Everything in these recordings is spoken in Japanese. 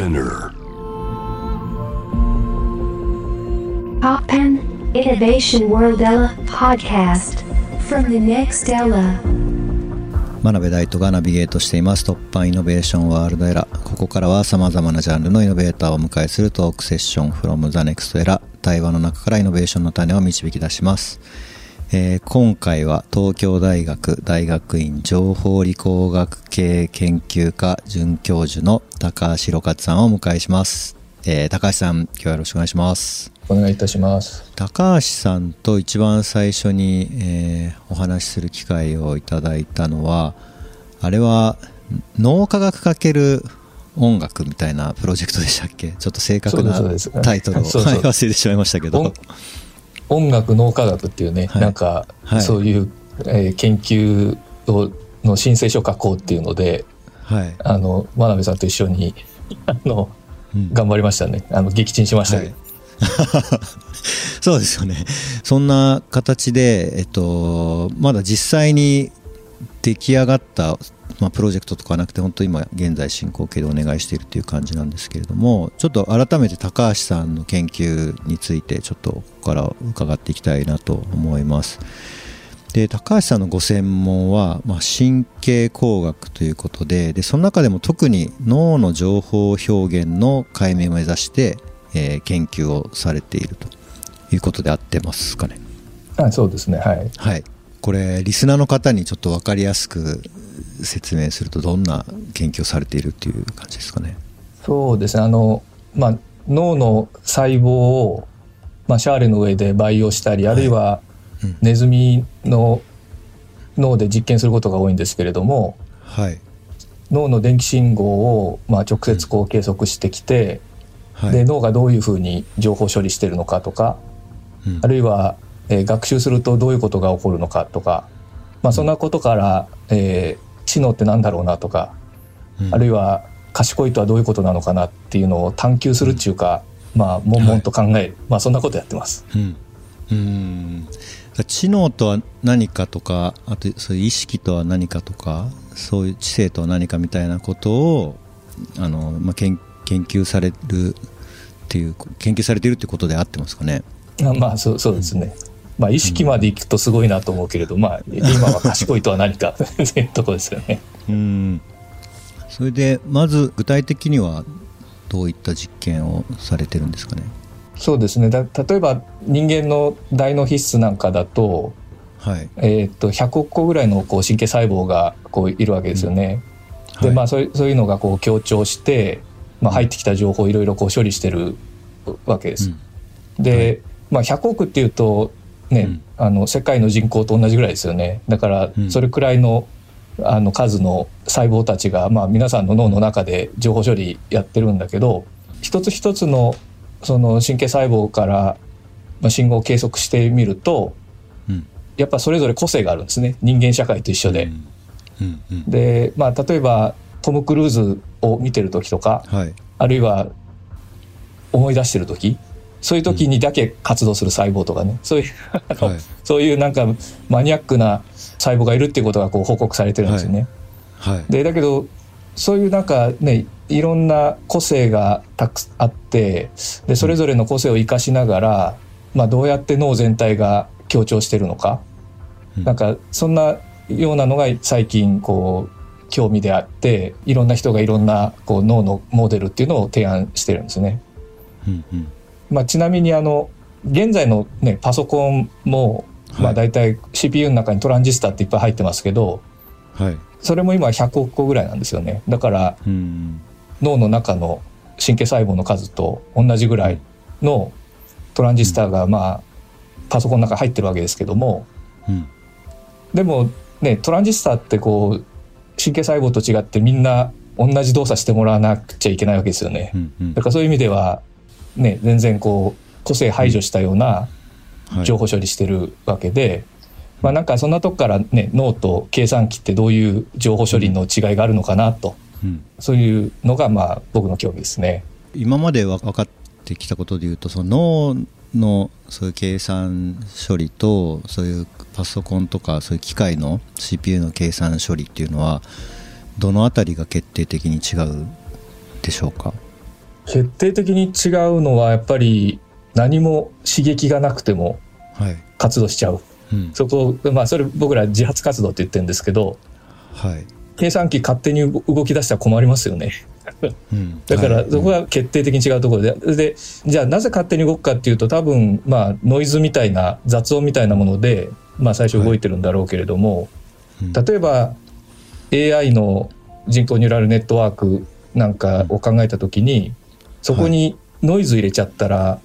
Spinner. Poppen Innovation World Ella podcast. From the next Ella. 真鍋大斗がナビゲートしています。突破イノベーションワールドエラーここからは様々なジャンルのイノベーターをお迎えするトークセッション from the next era 対話の中からイノベーションの種を導き出します、えー今回は東京大学大学院情報理工学系研究科准教授の高橋弘勝さんをお迎えします、えー高橋さん今日はよろしくお願いします。お願いいたします。高橋さんと一番最初に、えーお話しする機会をいただいたのはあれは脳科学かける音楽みたいなプロジェクトでしたっけ？ちょっと正確なタイトルを 忘れてしまいましたけど音音楽脳科学っていうね、はい。なんか、はい。そういう、えー研究をの申請書書こうっていうので、はい、あの真鍋さんと一緒にあのうん。頑張りましたね。あの撃沈しました そうですよね。そんな形で、えっと、まだ実際に出来上がった、まあ、プロジェクトとかはなくて本当今現在進行形でお願いしているという感じなんですけれどもちょっと改めて高橋さんの研究についてちょっとここから伺っていきたいなと思いますで高橋さんのご専門は、まあ、神経工学ということででその中でも特に脳の情報表現の解明を目指して、えー研究をされているということで合ってますかねあそうですね。はい。はいこれリスナーの方にちょっと分かりやすく説明するとどんな研究をされているっていう感じですかね。そうですね。あのまあ脳の細胞をまあシャーレの上で培養したり、あるいはうん。ネズミの脳で実験することが多いんですけれども。はい。脳の電気信号を、まあ、直接こう計測してきて、はい。で脳がどういうふうに情報処理してるのかとかうん。あるいは、えー学習するとどういうことが起こるのかとか、まあ、そんなことから、えー知能って何だろうなとか、うん。あるいは賢いとはどういうことなのかなっていうのを探求するっていうか、まあ悶々と考える、まあそんなことやってます。うん。うん。知能とは何かとかあとそういう意識とは何かとかそういう知性とは何かみたいなことをあの、まあ、研研究されるっていう研究されているってことで合ってますかね。あまあそうそうですね。まあ意識までいくとすごいなと思うけれど、まあ今は賢いとは何か っていうところですよね。うん。それでまず具体的にはどういった実験をされてるんですかね？そうですね。だ例えば人間の大脳皮質なんかだと,、はい。えー、と100億個ぐらいのこう神経細胞がこういるわけですよね。でまあそういうそういうのがこう強調して、まあ、入ってきた情報をいろいろこう処理してるわけです。で、まあ、100億っていうとね、うん。あの世界の人口と同じぐらいですよね。だからうん。それくらいのあの数の細胞たちが、まあ、皆さんの脳の中で情報処理やってるんだけど一つ一つのその神経細胞からまあ信号を計測してみるとうん。やっぱそれぞれ個性があるんですね。人間社会と一緒で。で、まあ、例えばトム・クルーズを見てる時とかはい。あるいは思い出してる時そういう時にだけ活動する細胞とかね。そういうはい。そういうなんかマニアックな細胞がいるっていうことがこう報告されてるんですよね。はい。でだけどそういうなんかねいろんな個性がたくあってでそれぞれの個性を生かしながら、まあ、どうやって脳全体が強調してるのか、うん。なんかそんなようなのが最近こう興味であっていろんな人がいろんなこう脳のモデルっていうのを提案してるんですね。うんうんまあ、ちなみにあの現在の、ね、パソコンも、まあ、はい。大体 CPU の中にトランジスタっていっぱい入ってますけどはい。それも今100億個ぐらいなんですよね。だからうん。脳の中の神経細胞の数と同じぐらいのトランジスタがまあパソコンの中に入ってるわけですけどもうん。でもねトランジスタってこう神経細胞と違ってみんな同じ動作してもらわなくちゃいけないわけですよね。う。んうん。だからそういう意味ではね全然こう個性排除したようなはい。情報処理してるわけで、まあなんかそんなとこからね脳と計算機ってどういう情報処理の違いがあるのかなと。うん。そういうのがまあ僕の興味ですね。今までわ分かってきたことでいうとその脳のそういう計算処理とそういうパソコンとかそういう機械の CPU の計算処理っていうのはどのあたりが決定的に違うでしょうか？決定的に違うのはやっぱり何も刺激がなくてもはい。活動しちゃう。うん。そこ、まあそれ僕ら自発活動って言ってるんですけど、はい。計算機勝手に動き出したら困りますよね。うん。だからはい。そこが決定的に違うところで、で、じゃあなぜ勝手に動くかっていうと多分まあノイズみたいな雑音みたいなもので、まあ最初動いてるんだろうけれども、うん。例えば AI の人工ニューラルネットワークなんかを考えた時に、そこにノイズ入れちゃったら、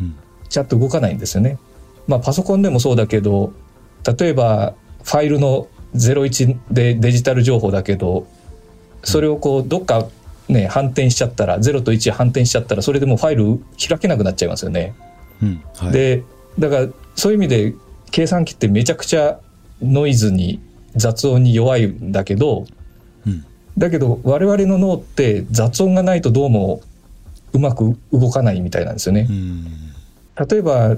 うん。ちゃんと動かないんですよね。まあパソコンでもそうだけど、例えばファイルの01でデジタル情報だけど、それをこうどっかね反転しちゃったら0と1反転しちゃったらそれでもうファイル開けなくなっちゃいますよね。うん。はい。でだからそういう意味で計算機ってめちゃくちゃノイズに雑音に弱いんだけどうん。だけど我々の脳って雑音がないとどうもうまく動かないみたいなんですよねう。ん例えば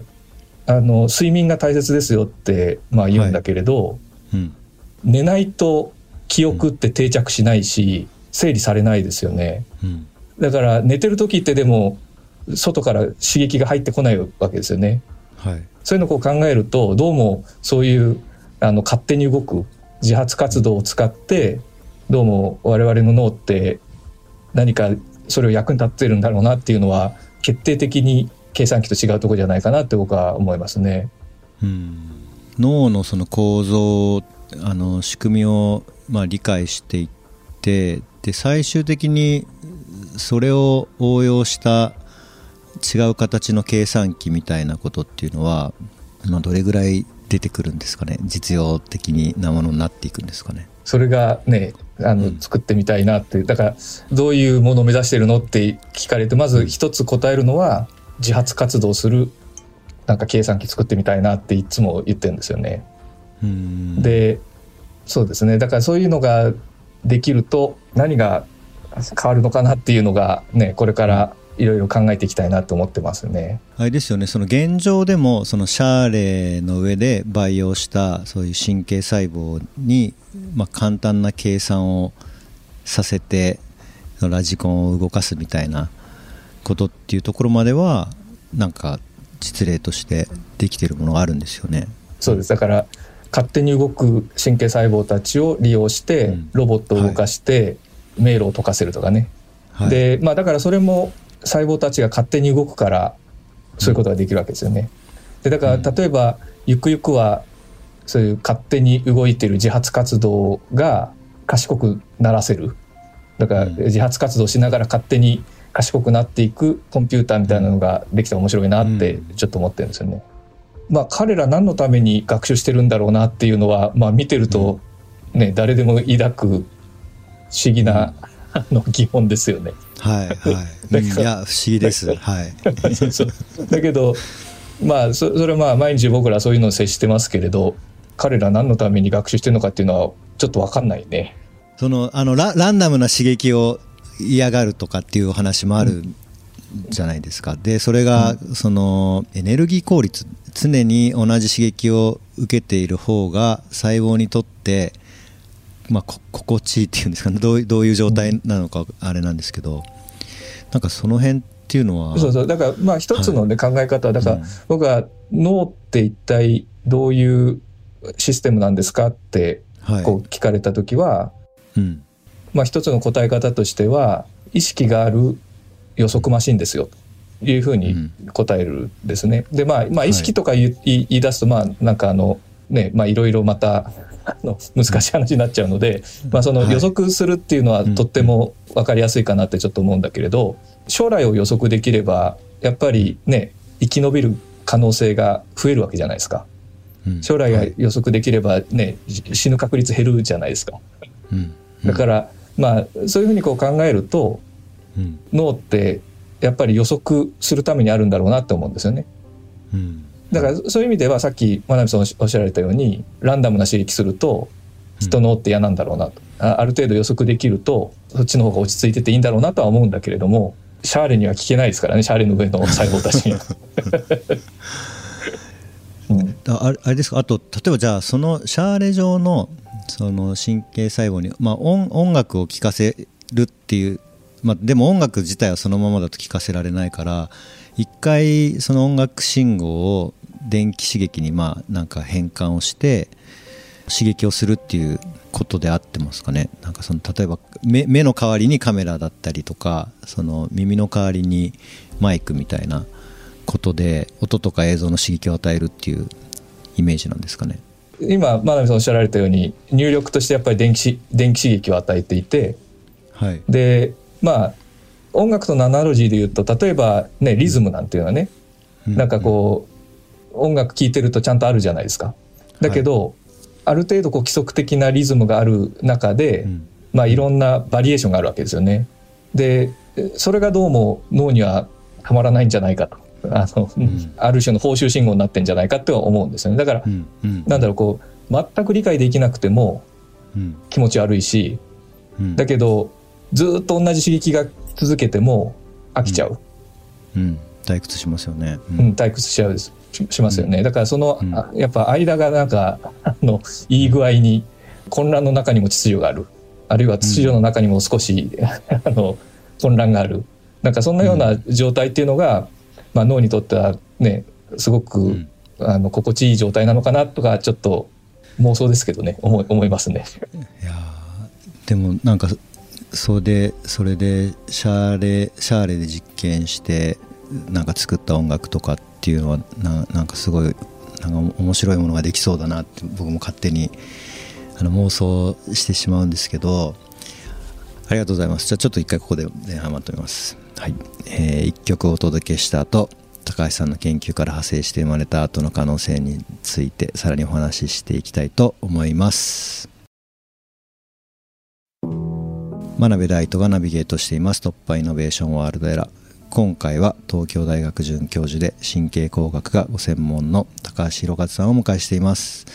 あの睡眠が大切ですよってまあ言うんだけれど、うん寝ないと記憶って定着しないし整理されないですよね。うんだから寝てる時ってでも外から刺激が入ってこないわけですよね。はいそういうのをこう考えるとどうもそういうあの勝手に動く自発活動を使ってどうも我々の脳って何かそれを役に立ってるんだろうなっていうのは決定的に計算機と違うところじゃないかなって僕は思いますね。うん脳のその構造あの仕組みを、まあ、理解していってで最終的にそれを応用した違う形の計算機みたいなことっていうのは、まあ、どれぐらい出てくるんですかね？実用的なものになっていくんですかね？それがねあの、うん。作ってみたいなってだからどういうものを目指してるのって聞かれてまず一つ答えるのは自発活動するなんか計算機作ってみたいなっていつも言ってるんですよね。うん。でそうですね。だからそういうのができると何が変わるのかなっていうのがねこれからいろいろ考えていきたいなと思ってますね。あれですよね。その現状でもそのシャーレの上で培養したそういう神経細胞に、まあ、簡単な計算をさせてラジコンを動かすみたいなことっていうところまではなんか実例としてできてるものがあるんですよね。そうです。だから勝手に動く神経細胞たちを利用してうん。ロボットを動かして迷路を解かせるとかね、はい、でまあだからそれも細胞たちが勝手に動くからそういうことができるわけですよね。でだからうん例えばゆくゆくはそういう勝手に動いてる自発活動が賢くならせるだからうん自発活動しながら勝手に賢くなっていくコンピューターみたいなのができたら面白いなってうんちょっと思ってるんですよね。まあ彼ら何のために学習してるんだろうなっていうのは、まあ、見てるとね誰でも抱く不思議な、あの疑問ですよね。はいはい、だうんいや不思議です。はい。そうそう。だけどまあそそれはまあ毎日僕らそういうのを接してますけれど彼ら何のために学習してるのかっていうのはちょっと分かんないね。そのあのラランダムな刺激を嫌がるとかっていうお話もあるじゃないですか、でそれが、そのエネルギー効率常に同じ刺激を受けている方が細胞にとって、まあ、こ心地いいっていうんですかね。どういどういう状態なのかあれなんですけどなんかその辺っていうのは。そうそう。だからまあ一つの、ね考え方はだから、うん。僕は脳って一体どういうシステムなんですかってはい。こう聞かれた時は、うん。まあ一つの答え方としては意識がある予測マシンですよというふうに答えるんですね。でまあまあはい意識とか言い,、言い出すとまあなんかあのねまあいろいろまたあの難しい話になっちゃうので、まあそのはい。予測するっていうのはうん。とっても分かりやすいかなってちょっと思うんだけれど将来を予測できればやっぱりね生き延びる可能性が増えるわけじゃないですか。うん。将来がはい。予測できればね、死ぬ確率減るじゃないですか。うん。だから、まあそういうふうにこう考えるとうん。脳ってやっぱり予測するためにあるんだろうなって思うんですよね。うんだからそういう意味ではさっき真鍋さんおっしゃられたようにランダムな刺激すると人脳って嫌なんだろうなと、あある程度予測できるとそっちの方が落ち着いてていいんだろうなとは思うんだけれどもシャーレには聞けないですからねシャーレの上の細胞たちには。うん。ああれあれですか？あと例えばじゃあそのシャーレ状のその神経細胞に、まあ、音音楽を聴かせるっていうまあ、でも音楽自体はそのままだと聴かせられないから一回その音楽信号を電気刺激にまあなんか変換をして刺激をするっていうことであってますかね。なんかその例えば目目の代わりにカメラだったりとかその耳の代わりにマイクみたいなことで音とか映像の刺激を与えるっていうイメージなんですかね。今真鍋さんおっしゃられたように入力としてやっぱり電気電気刺激を与えていて、はい、でまあ音楽とのアナロジーで言うと例えばねリズムなんていうのはね、うん、なんかこう、音楽聴いてるとちゃんとあるじゃないですか。だけど、はい、ある程度こう規則的なリズムがある中で、うん、まあいろんなバリエーションがあるわけですよね。でそれがどうも脳にはたまらないんじゃないかと。あの、うん、ある種の報酬信号になってんじゃないかって思うんですよね。だから、うん。うん、なんだろうこう全く理解できなくても気持ち悪いし、だけどずっと同じ刺激が続けても飽きちゃう、うん、うん、退屈しますよね、うん、退屈しちゃうししますよね、だからその、やっぱ間がなんか あのいい具合に混乱の中にも秩序がある。あるいは秩序の中にも少し、あの混乱がある。なんかそんなような状態っていうのが、まあ、脳にとってはねすごく、あの心地いい状態なのかなとかちょっと妄想ですけどね。思い思いますね。いやでもなんかそれでそれでシャーレシャーレで実験してなんか作った音楽とかっていうのはななんかすごいなんか面白いものができそうだなって僕も勝手にあの妄想してしまうんですけどありがとうございます。じゃあちょっと一回ここで前半まとめます。はい、えー、1曲お届けした後高橋さんの研究から派生して生まれた後の可能性についてさらにお話ししていきたいと思います。真鍋大斗がナビゲートしています突破イノベーションワールドエラー今回は東京大学准教授で神経工学がご専門の高橋弘勝さんをお迎えしています、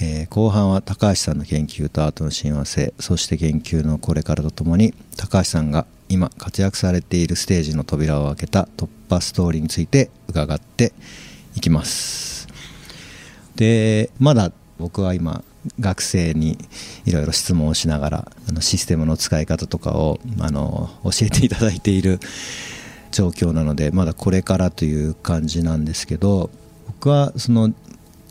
えー、後半は高橋さんの研究とアートの親和性そして研究のこれからとともに高橋さんが今活躍されているステージの扉を開けた突破ストーリーについて伺っていきますでまだ僕は今学生にいろいろ質問をしながらあのシステムの使い方とかをあの教えていただいている状況なのでまだこれからという感じなんですけど僕はその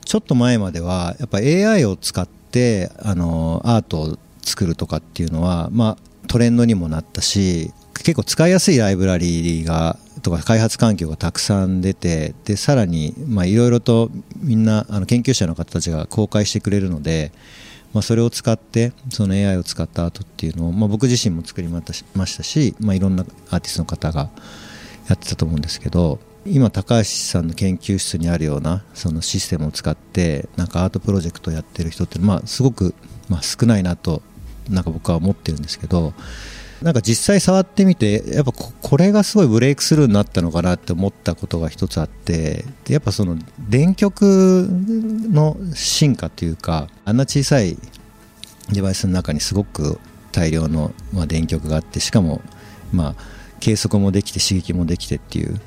ちょっと前まではやっぱ AI を使ってあのアートを作るとかっていうのは、まあ、トレンドにもなったし結構使いやすいライブラリーがとか開発環境がたくさん出てでさらにいろいろとみんなあの研究者の方たちが公開してくれるので、まあ、それを使ってその AI を使った後っていうのを、まあ、僕自身も作りましたし、まあ、いろんなアーティストの方がやってたと思うんですけど今高橋さんの研究室にあるようなそのシステムを使ってなんかアートプロジェクトをやってる人ってまあすごくまあ少ないなとなんか僕は思ってるんですけどなんか実際触ってみてやっぱこれがすごいブレイクスルーになったのかなって思ったことが一つあってやっぱその電極の進化っていうかあんな小さいデバイスの中にすごく大量の、まあ、電極があってしかもまあ計測もできて刺激もできてっていう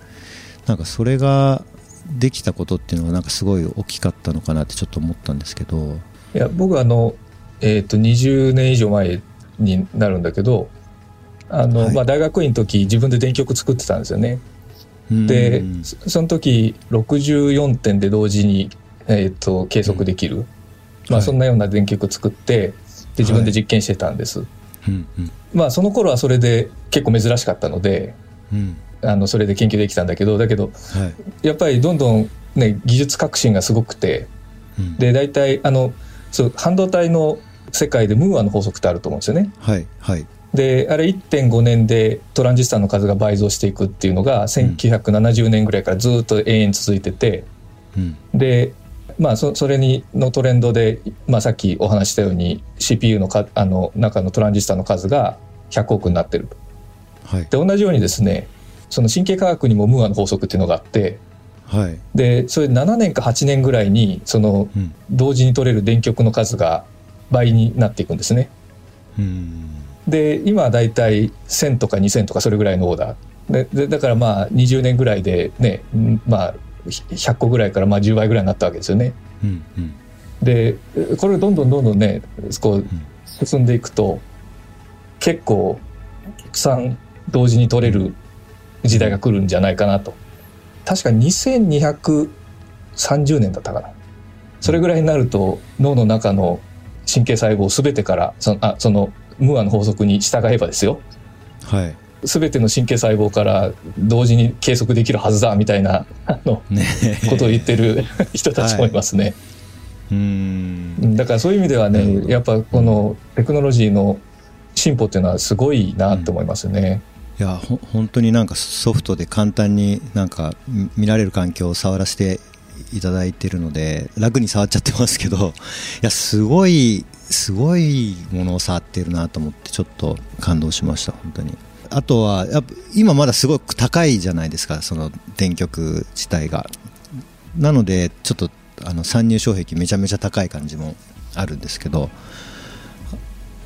なんかそれができたことっていうのはなんかすごい大きかったのかなってちょっと思ったんですけど。いや僕あの、えー、と20年以上前になるんだけどあの、はい、まあ、大学院の時自分で電極作ってたんですよね。でその時64点で同時に、えーと、計測できる、うん、まあ、そんなような電極作ってで自分で実験してたんです。はい。まあその頃はそれで結構珍しかったので、うん、あのそれで研究できたんだけどだけど、はい、やっぱりどんどん、ね、技術革新がすごくて、うん、で大体あのそう半導体の世界でムーアの法則ってあると思うんですよね。はいはい、であれ1.5年でトランジスタの数が倍増していくっていうのが1970年ぐらいからずっと永遠続いてて、うん、でまあそそれにのトレンドで、まあ、さっきお話したように CPU のかあの中のトランジスタの数が100億になってると。はい、で同じようにですねその神経科学にもムーアの法則っていうのがあって、はい、でそれ7年か8年ぐらいにその、同時に取れる電極の数が倍になっていくんですね。うんで今はだいたい1,000とか2,000とかそれぐらいのオーダー。でだからまあ20年ぐらいでねまあ100個ぐらいからまあ10倍ぐらいになったわけですよね。うんうん、でこれどんどんどんどんねこう進んでいくと結構たくさん同時に取れる時代が来るんじゃないかなと。確か2230年だったかな。それぐらいになると脳の中の神経細胞全てからそのあそのムーアの法則に従えばですよ。はい。全ての神経細胞から同時に計測できるはずだみたいなあのね。ことを言ってる 人たちもいますね。うーん。だからそういう意味ではねやっぱこのテクノロジーの進歩っていうのはすごいなと思いますね。いやほ本当になんかソフトで簡単になんかみ見られる環境を触らせていただいてるので楽に触っちゃってますけど いやすごいすごいものを触ってるなと思ってちょっと感動しました本当に。あとはやっぱ今まだすごく高いじゃないですかその電極自体が。なのでちょっとあの参入障壁めちゃめちゃ高い感じもあるんですけど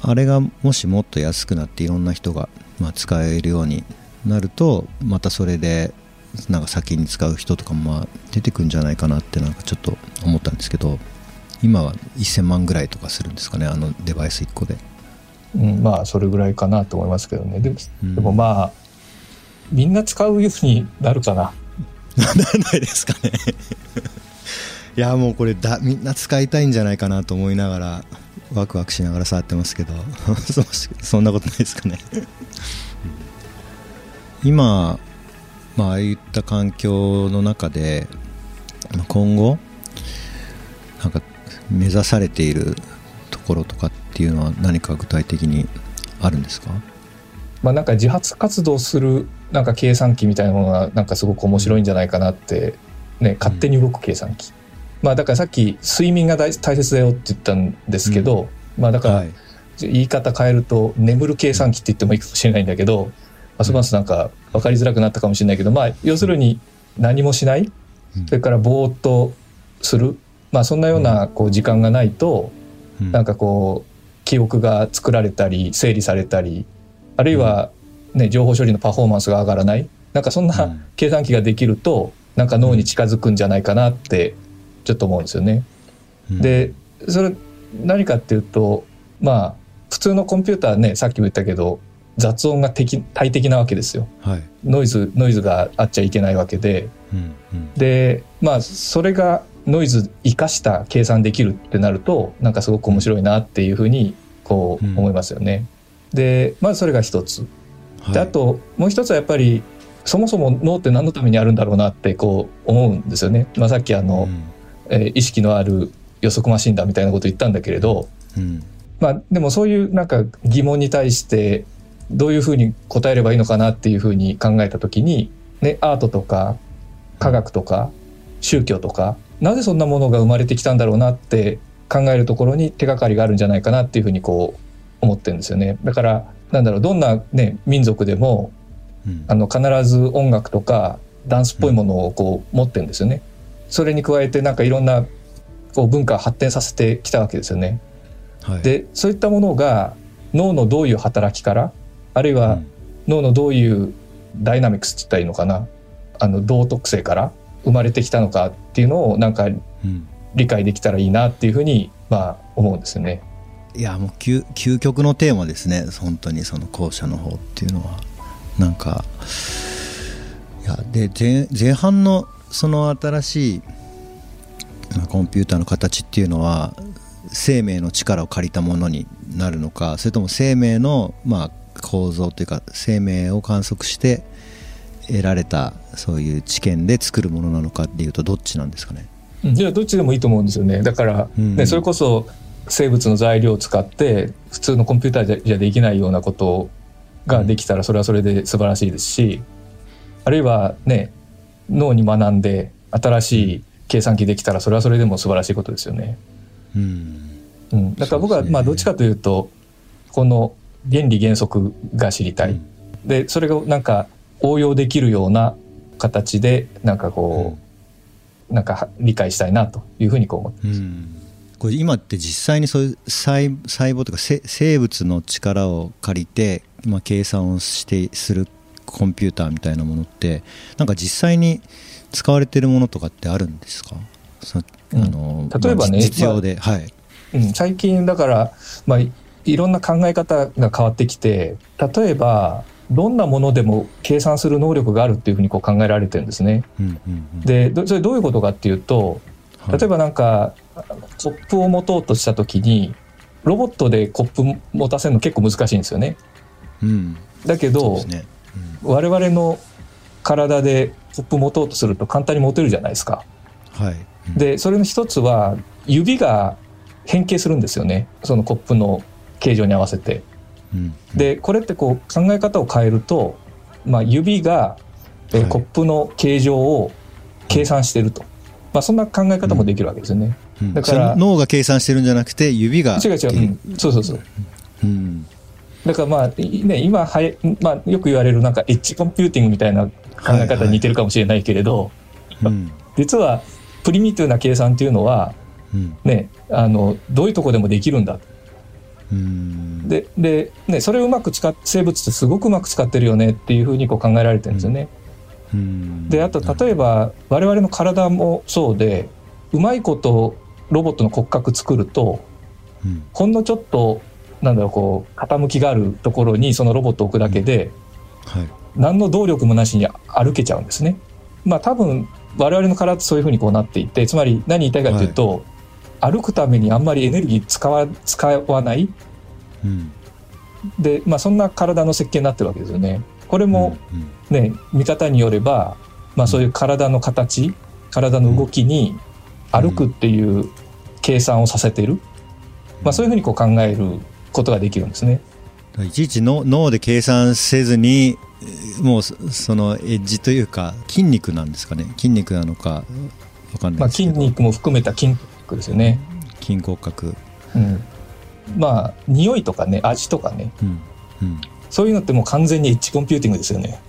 あれがもしもっと安くなっていろんな人が、ま、使えるようになるとまたそれでなんか先に使う人とかもまあ出てくんじゃないかなってなんかちょっと思ったんですけど今は1000万ぐらいとかするんですかねあのデバイス1個で。うん、まあそれぐらいかなと思いますけどね。でうん。でもまあみんな使うようになるかな。ならないですかね。いやもうこれだみんな使いたいんじゃないかなと思いながらワクワクしながら触ってますけど そそんなことないですかね。今、まあ、ああいった環境の中でまあ今後なんか目指されているところとかっていうのは何か具体的にあるんですか？まあなんか自発活動するなんか計算機みたいなものがなんかすごく面白いんじゃないかなってね勝手に動く計算機。まあだからさっき睡眠が大大切だよって言ったんですけど、まあだからはい。言い方変えると眠る計算機って言ってもいいかもしれないんだけどますますなんか分かりづらくなったかもしれないけどまあ要するに何もしない。うん。それからぼーっとする。まあそんなようなこう時間がないとうん。なんかこう記憶が作られたり整理されたりあるいはね情報処理のパフォーマンスが上がらない。なんかそんうなん。計算機ができるとなんか脳に近づくんじゃないかなってちょっと思うんですよね。うん。でそれ何かっていうとまあ普通のコンピューターねさっきも言ったけど雑音が適大敵なわけですよ。はい。ノイズノイズがあっちゃいけないわけで。うんうん。でまあそれがノイズ生かした計算できるってなるとなんかすごく面白いなっていうふうにこううん。思いますよね。でまずそれが一つ。はい。であともう一つはやっぱりそもそも脳って何のためにあるんだろうなってこう思うんですよね。まあ、さっきあの、えー意識のある予測マシンだみたいなこと言ったんだけれど、うんうん。まあ、でもそういうなんか疑問に対してどういうふうに答えればいいのかなっていうふうに考えた時に、ね、アートとか科学とか宗教とかなぜそんなものが生まれてきたんだろうなって考えるところに手がかりがあるんじゃないかなっていうふうにこう思ってるんですよね。だからなんだろうどんな、ね、民族でもうんあの必ず音楽とかダンスっぽいものをこう持ってるんですよね。それに加えてなんかいろんなこう文化を発展させてきたわけですよね。はいでそういったものが脳のどういう働きからあるいうはん。脳のどういうダイナミクスって言ったらいいのかな？あの道徳性から生まれてきたのかっていうのをなんかうん。理解できたらいいなっていうふうにまあ思うんですよね。いやもう究究極のテーマですね。本当にその後者の方っていうのは。なんかいやで前前半のその新しいまあコンピューターの形っていうのは生命の力を借りたものになるのかそれとも生命のまあ構造というか生命を観測して得られたそういう知見で作るものなのかっていうとどっちなんですかね？いやどっちでもいいと思うんですよね。だから、うん。ねそれこそ生物の材料を使って普通のコンピューターじゃできないようなことができたらそれはそれで素晴らしいですしあるいはね脳に学んで新しい計算機できたらそれはそれでも素晴らしいことですよね。うん。うん、だから僕はまあどっちかというとこの原理原則が知りたい。うん。でそれがなんか応用できるような形でなんかこう、なんかは理解したいなというふうにこう思ってうん。これ今って実際にそういう細細胞というかせ生物の力を借りて、まあ、計算をしてするコンピューターみたいなものってなんか実際に使われてるものとかってあるんですか？そうん。あの例えばねまあ実用で、はい、うん、最近だから、まあ、いいろんな考え方が変わってきて例えばどんなものでも計算する能力があるっていうふうにこう考えられてるんですね。うんうんうん。でどそれどういうことかっていうとはい。例えばなんかコップを持とうとした時にロボットでコップ持たせるの結構難しいんですよね。うん。だけど、そうですね。我々の体でコップ持とうとすると簡単に持てるじゃないですか。うんはい。うん。でそれの一つは指が変形するんですよね。そのコップの形状に合わせて。うん。でこれってこう考え方を変えると、まあ、指が、えコップの形状を計算してると、まあ、そんな考え方もできるわけですよね。うん。だから脳が計算してるんじゃなくて指が違う違う、うん、そうそうそう。うん。だからまあ、いね、今はや、まあ、よく言われるなんかエッジコンピューティングみたいな考え方に似てるかもしれないけれど、うん。実はプリミティブな計算っていうのは、うん。ね、あのどういうとこでもできるんだうんでで、ね、それをうまく使っ生物ってすごくうまく使ってるよねっていうふうにこう考えられてるんですよね。うん。であと例えば我々の体もそうでうまいことロボットの骨格作るとうん。ほんのちょっとなんだろうこう傾きがあるところにそのロボットを置くだけではい。何の動力もなしに歩けちゃうんですね。まあ多分我々の体ってそういうふうにこうなっていてつまり何言いたいかというと、歩くためにあんまりエネルギー使わ使わない。うん。で、まあ、そんな体の設計になってるわけですよね。これもうんね、見方によれば、まあ、そういう体の形、体の動きに歩くっていう計算をさせている、まあ、そういうふうにこう考えることができるんですね。いちいちの脳で計算せずにえーもうそそのエッジというか筋肉なんですかね。筋肉なのかわかんなまあ、いですけど、筋肉も含めた筋肉ですよね。筋骨格。うん、まあ匂いとかね味とかね。うん。うん。そういうのってもう完全にエッジコンピューティングですよね。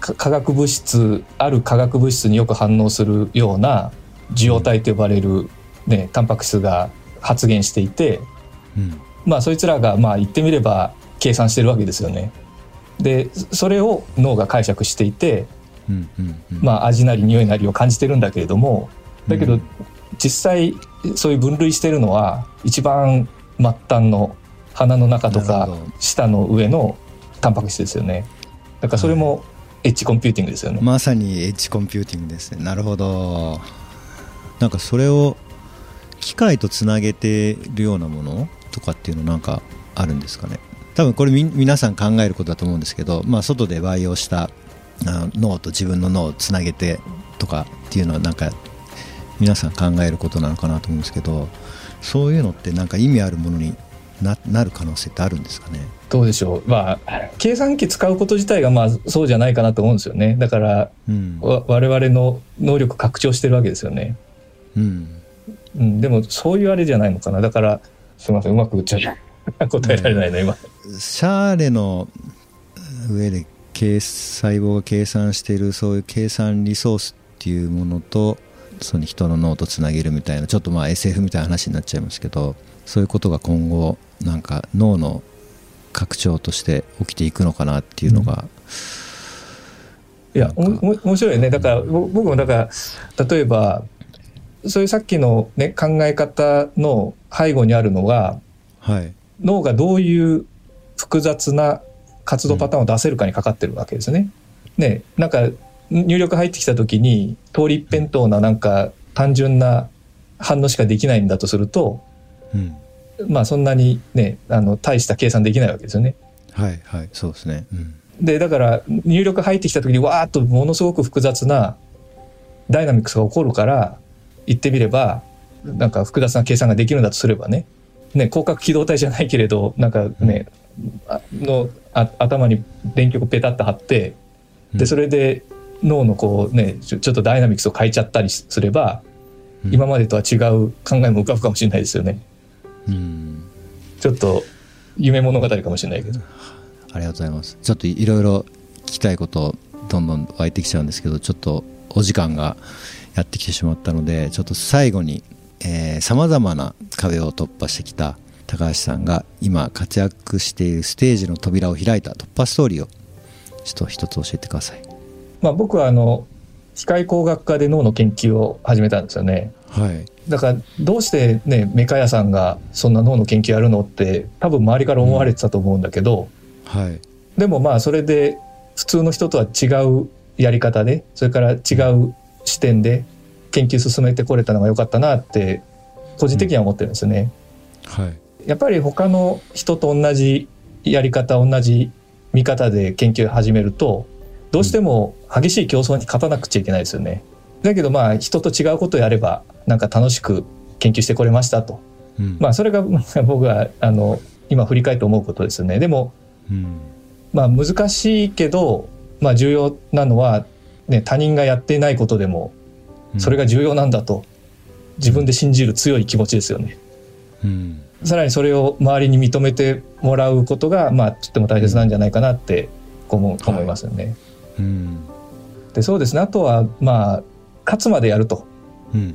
か化学物質ある化学物質によく反応するような受容体と呼ばれる、ね、タンパク質が発現していて、うん。まあそいつらがまあ言ってみれば計算してるわけですよね。でそれを脳が解釈していて、うんうんうん。まあ、味なり匂いなりを感じてるんだけれどもだけどうん。実際そういう分類してるのは一番末端の鼻の中とか舌の上のタンパク質ですよね。だからそれもエッジコンピューティングですよね。まさにエッジコンピューティングですね。なるほど。なんかそれを機械とつなげてるようなものとかっていうのなんかあるんですかね。多分これみ皆さん考えることだと思うんですけど、まあ、外で培養したあ脳と自分の脳をつなげてとかっていうのはなんか皆さん考えることなのかなと思うんですけどそういうのってなんか意味あるものにななる可能性ってあるんですかね？どうでしょう？まあ計算機使うこと自体がまあそうじゃないかなと思うんですよね。だからうん、わ我々の能力拡張してるわけですよね。うん、うん、でもそういうあれじゃないのかな。だからすみませんうまく言っちゃう答えられないな今。シャーレの上で計細胞が計算しているそういう計算リソースっていうものとその人の脳とつなげるみたいなちょっとまあ SF みたいな話になっちゃいますけどそういうことが今後なんか脳の拡張として起きていくのかなっていうのが、いやおも面白いね。だからぼ僕もだから例えばそういうさっきの、ね、考え方の背後にあるのがはい。脳がどういう複雑な活動パターンを出せるかにかかってるわけですね。ねなんか入力入ってきた時に通り一辺倒ななんか単純な反応しかできないんだとするとうん。まあそんなにねあの大した計算できないわけですよね。はいはいそうですね、うん。でだから入力入ってきた時にわーっとものすごく複雑なダイナミクスが起こるから言ってみればなんか複雑な計算ができるんだとすればね。ね広角機動体じゃないけれどなんかね、あのあ頭に電極ペタッと貼ってでそれで脳のこうねちょっとダイナミクスを変えちゃったりすれば、うん今までとは違う考えも浮かぶかもしれないですよね。うんちょっと夢物語かもしれないけど。ありがとうございますちょっといろいろ聞きたいことどんどん湧いてきちゃうんですけどちょっとお時間がやってきてしまったのでちょっと最後にさまざまな壁を突破してきた高橋さんが今活躍しているステージの扉を開いた突破ストーリーをちょっと一つ教えてくださいまあ、僕はあの機械工学科で脳の研究を始めたんですよね。はいだからどうしてねメカ屋さんがそんな脳の研究やるのって多分周りから思われてたと思うんだけど、はいでもまあそれで普通の人とは違うやり方でそれから違う視点で研究進めてこれたのが良かったなって個人的には思ってるんですよね。うん、はい、やっぱり他の人と同じやり方同じ見方で研究を始めるとどうしても激しい競争に勝たなくちゃいけないですよね。だけどまあ人と違うことをやればなんか楽しく研究してこれましたと。うん、まあそれが 僕はあの今振り返って思うことですよね。でも、うん、まあ難しいけど、まあ重要なのは、ね、他人がやっていないことでもそれが重要なんだと自分で信じる強い気持ちですよね。うん、さらにそれを周りに認めてもらうことが、まあ、とっても大切なんじゃないかなって思いますよね。はいうん、でそうですね。あとはまあ勝つまでやると。うん。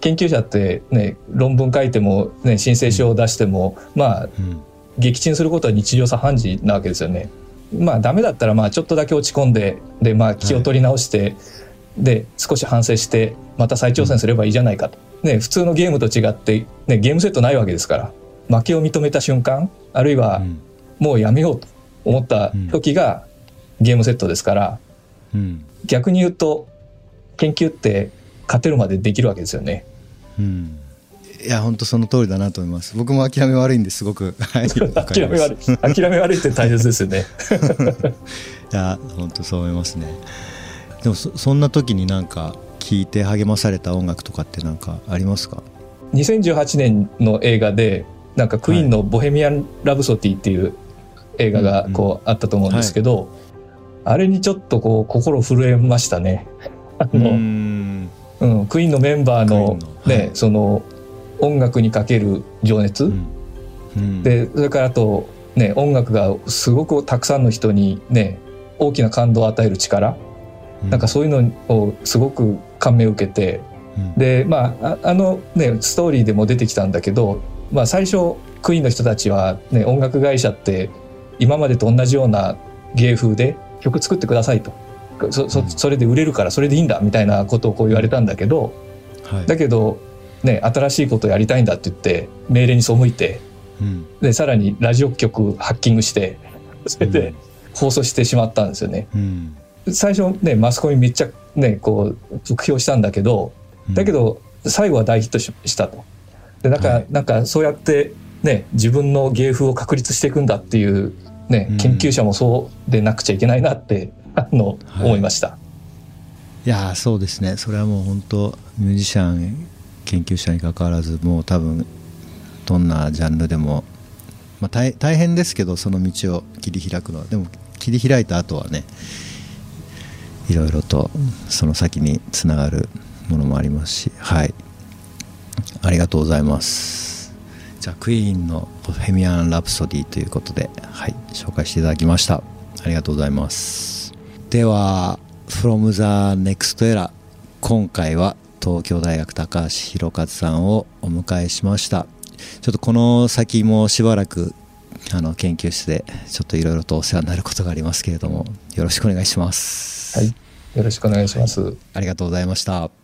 研究者ってね論文書いても、ね、申請書を出してもまあ、撃沈することは日常茶飯事なわけですよね。まあダメだったらまあちょっとだけ落ち込んででまあ気を取り直して、はい、で少し反省してまた再挑戦すればいいじゃないかと。ね、普通のゲームと違って、ね、ゲームセットないわけですから。負けを認めた瞬間あるいはもうやめようと思った時がゲームセットですから、うん、逆に言うと研究って勝てるまでできるわけですよね。うん、いや本当その通りだなと思います。僕も諦め悪いんですごく。諦め悪い。諦め悪いって大切ですよね。いや本当そう思いますね。でもそそんな時になんか聞いて励まされた音楽とかって何かありますか？2018年の映画でなんかクイーンの「ボヘミアン・ラブソディ」っていう映画がこうあったと思うんですけど、あれにちょっとこう心震えましたね。あのうん、クイーンのメンバーのね、はい、その音楽にかける情熱、うん。うん、でそれからあとね音楽がすごくたくさんの人にね大きな感動を与える力、うん、なんかそういうのをすごく感銘を受けて、うん、でまああのねストーリーでも出てきたんだけど、まあ、最初クイーンの人たちは、ね、音楽会社って今までと同じような芸風で曲作ってくださいと。そそそれで売れるからそれでいいんだみたいなことをこう言われたんだけど、はい、だけど、ね、新しいことをやりたいんだって言って命令に背いて、うん、でさらにラジオ局ハッキングしてそれで放送してしまったんですよね。うん、最初ねマスコミめっちゃねこう得票したんだけどだけど最後は大ヒットしたと。でなんか、はい、なんかそうやってね自分の芸風を確立していくんだっていうね、研究者もそうでなくちゃいけないなってあの、はい、思いました。いやそうですね。それはもう本当ミュージシャン研究者にかかわらずもう多分どんなジャンルでも、まあ、大大変ですけどその道を切り開くのは。でも切り開いた後はねいろいろとその先につながるものもありますし。はい。ありがとうございますじゃあクイーンの「ボヘミアン・ラプソディ」ということではい紹介していただきました。ありがとうございます。では From the Next Era 今回は東京大学高橋弘和さんをお迎えしました。ちょっとこの先もしばらくあの研究室でちょっといろいろとお世話になることがありますけれどもよろしくお願いします。はいよろしくお願いします、はい、ありがとうございました「